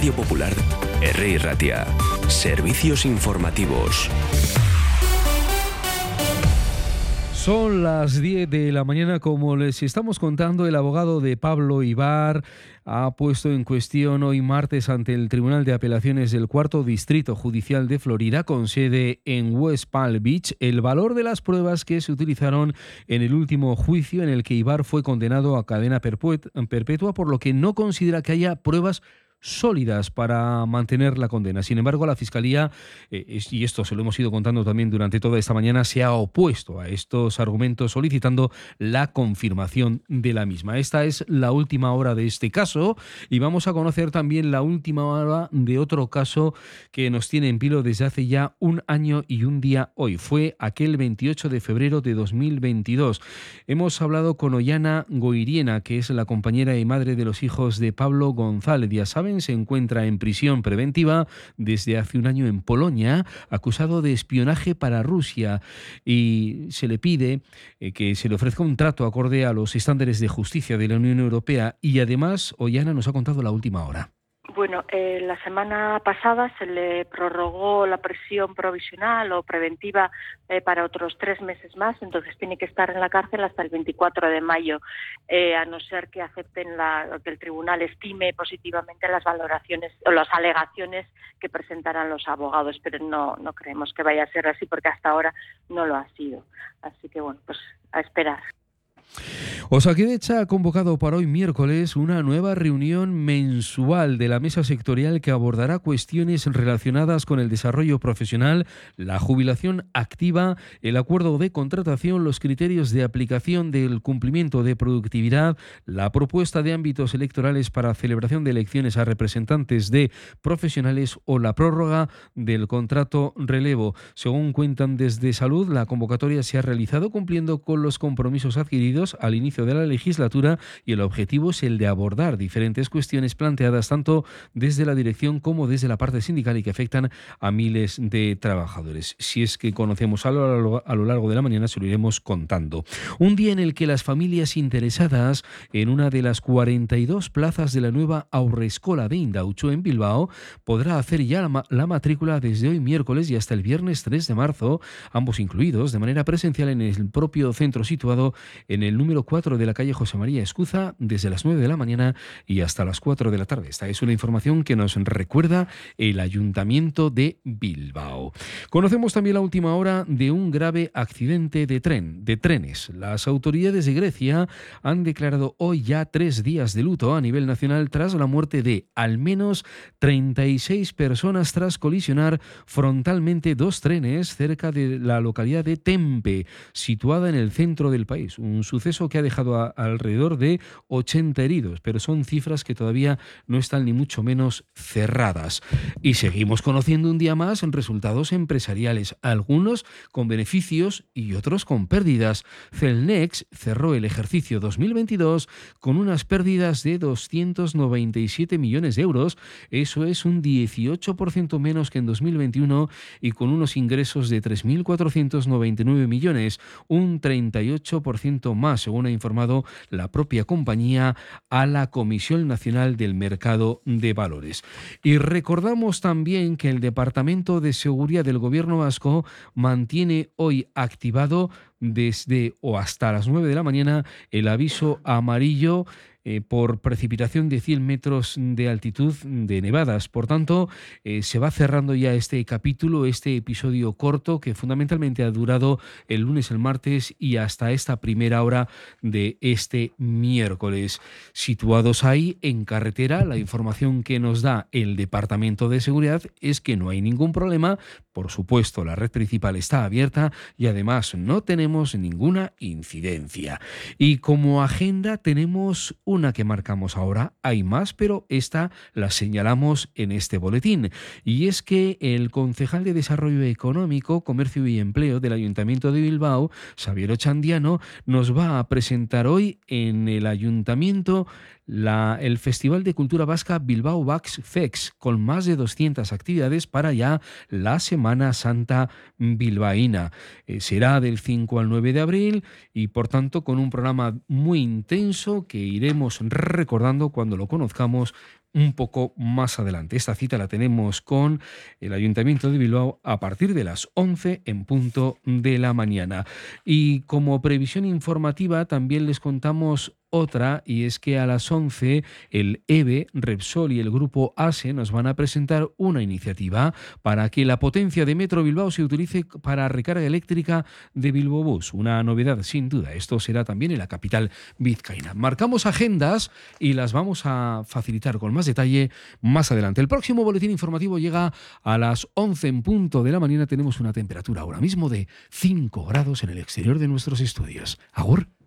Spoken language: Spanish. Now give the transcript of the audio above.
Radio Popular, R. Ratia. Servicios informativos. Son las 10 de la mañana, como les estamos contando, el abogado de Pablo Ibar ha puesto en cuestión hoy martes ante el Tribunal de Apelaciones del Cuarto Distrito Judicial de Florida, con sede en West Palm Beach, el valor de las pruebas que se utilizaron en el último juicio en el que Ibar fue condenado a cadena perpetua, por lo que no considera que haya pruebas sólidas para mantener la condena. Sin embargo, la Fiscalía, eh, y esto se lo hemos ido contando también durante toda esta mañana, se ha opuesto a estos argumentos solicitando la confirmación de la misma. Esta es la última hora de este caso y vamos a conocer también la última hora de otro caso que nos tiene en pilo desde hace ya un año y un día hoy. Fue aquel 28 de febrero de 2022. Hemos hablado con Ollana Goiriena, que es la compañera y madre de los hijos de Pablo González. Ya saben, se encuentra en prisión preventiva desde hace un año en Polonia, acusado de espionaje para Rusia y se le pide eh, que se le ofrezca un trato acorde a los estándares de justicia de la Unión Europea y además Ollana nos ha contado la última hora. Bueno, eh, la semana pasada se le prorrogó la prisión provisional o preventiva eh, para otros tres meses más, entonces tiene que estar en la cárcel hasta el 24 de mayo, eh, a no ser que acepten la, que el tribunal estime positivamente las valoraciones o las alegaciones que presentarán los abogados, pero no, no creemos que vaya a ser así porque hasta ahora no lo ha sido. Así que bueno, pues a esperar. Osakidecha ha convocado para hoy miércoles una nueva reunión mensual de la mesa sectorial que abordará cuestiones relacionadas con el desarrollo profesional, la jubilación activa, el acuerdo de contratación, los criterios de aplicación del cumplimiento de productividad, la propuesta de ámbitos electorales para celebración de elecciones a representantes de profesionales o la prórroga del contrato relevo. Según cuentan desde Salud, la convocatoria se ha realizado cumpliendo con los compromisos adquiridos al inicio de la legislatura y el objetivo es el de abordar diferentes cuestiones planteadas tanto desde la dirección como desde la parte sindical y que afectan a miles de trabajadores. Si es que conocemos a lo, a lo largo de la mañana, se lo iremos contando. Un día en el que las familias interesadas en una de las 42 plazas de la nueva Aurrescola de Indaucho en Bilbao podrá hacer ya la, la matrícula desde hoy miércoles y hasta el viernes 3 de marzo, ambos incluidos de manera presencial en el propio centro situado en el número 4 de la calle José María Escuza desde las 9 de la mañana y hasta las 4 de la tarde. Esta es una información que nos recuerda el Ayuntamiento de Bilbao. Conocemos también la última hora de un grave accidente de tren, de trenes. Las autoridades de Grecia han declarado hoy ya tres días de luto a nivel nacional tras la muerte de al menos 36 personas tras colisionar frontalmente dos trenes cerca de la localidad de Tempe, situada en el centro del país. Un suceso que ha dejado alrededor de 80 heridos, pero son cifras que todavía no están ni mucho menos cerradas. Y seguimos conociendo un día más en resultados empresariales, algunos con beneficios y otros con pérdidas. Celnex cerró el ejercicio 2022 con unas pérdidas de 297 millones de euros, eso es un 18% menos que en 2021 y con unos ingresos de 3.499 millones, un 38% más según ha informado la propia compañía a la Comisión Nacional del Mercado de Valores. Y recordamos también que el Departamento de Seguridad del Gobierno vasco mantiene hoy activado desde o hasta las 9 de la mañana el aviso amarillo eh, por precipitación de 100 metros de altitud de nevadas. Por tanto, eh, se va cerrando ya este capítulo, este episodio corto que fundamentalmente ha durado el lunes, el martes y hasta esta primera hora de este miércoles. Situados ahí en carretera, la información que nos da el Departamento de Seguridad es que no hay ningún problema. Por supuesto, la red principal está abierta y además no tenemos ninguna incidencia. Y como agenda tenemos una que marcamos ahora, hay más, pero esta la señalamos en este boletín. Y es que el concejal de Desarrollo Económico, Comercio y Empleo del Ayuntamiento de Bilbao, Xavier Ochandiano, nos va a presentar hoy en el Ayuntamiento la, el Festival de Cultura Vasca Bilbao Vax Fex, con más de 200 actividades para ya la Semana Santa bilbaína. Eh, será del 5 al 9 de abril y por tanto con un programa muy intenso que iremos recordando cuando lo conozcamos un poco más adelante. Esta cita la tenemos con el Ayuntamiento de Bilbao a partir de las 11 en punto de la mañana. Y como previsión informativa también les contamos otra y es que a las 11 el EVE, Repsol y el grupo ASE nos van a presentar una iniciativa para que la potencia de Metro Bilbao se utilice para recarga eléctrica de Bilbao Bus. Una novedad sin duda. Esto será también en la capital vizcaína. Marcamos agendas y las vamos a facilitar con más detalle más adelante. El próximo boletín informativo llega a las 11 en punto de la mañana. Tenemos una temperatura ahora mismo de 5 grados en el exterior de nuestros estudios. Agur.